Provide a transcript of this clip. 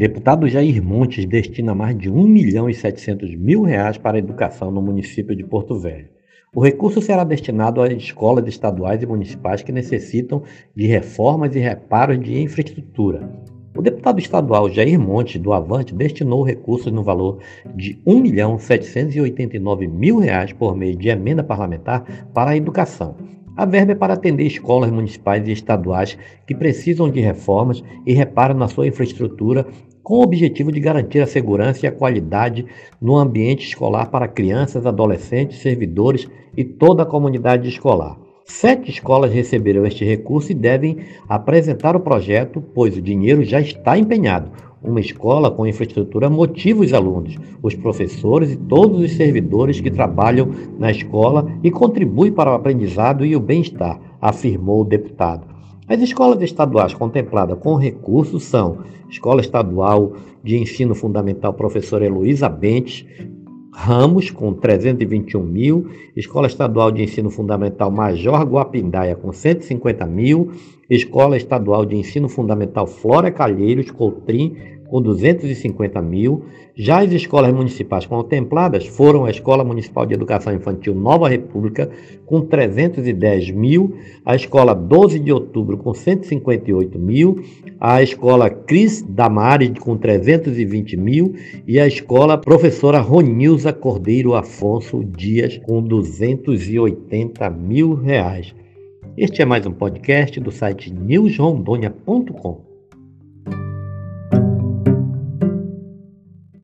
Deputado Jair Montes destina mais de 1 milhão e 700 mil reais para a educação no município de Porto Velho. O recurso será destinado às escolas estaduais e municipais que necessitam de reformas e reparos de infraestrutura. O deputado estadual Jair Montes, do Avante, destinou recursos no valor de R$ 1 milhão 789 mil reais por meio de emenda parlamentar para a educação. A verba é para atender escolas municipais e estaduais que precisam de reformas e reparos na sua infraestrutura com o objetivo de garantir a segurança e a qualidade no ambiente escolar para crianças, adolescentes, servidores e toda a comunidade escolar. Sete escolas receberam este recurso e devem apresentar o projeto, pois o dinheiro já está empenhado. Uma escola com infraestrutura motiva os alunos, os professores e todos os servidores que trabalham na escola e contribui para o aprendizado e o bem-estar, afirmou o deputado. As escolas estaduais contempladas com recursos são Escola Estadual de Ensino Fundamental Professor Heloísa Bentes, Ramos, com 321 mil, Escola Estadual de Ensino Fundamental Major Guapindaia, com 150 mil, Escola Estadual de Ensino Fundamental Flora Calheiros, Coutrim, com 250 mil. Já as escolas municipais contempladas foram a Escola Municipal de Educação Infantil Nova República, com 310 mil, a Escola 12 de Outubro, com 158 mil, a Escola Cris Damares, com 320 mil, e a Escola Professora Ronilza Cordeiro Afonso Dias, com 280 mil reais. Este é mais um podcast do site newsrondônia.com.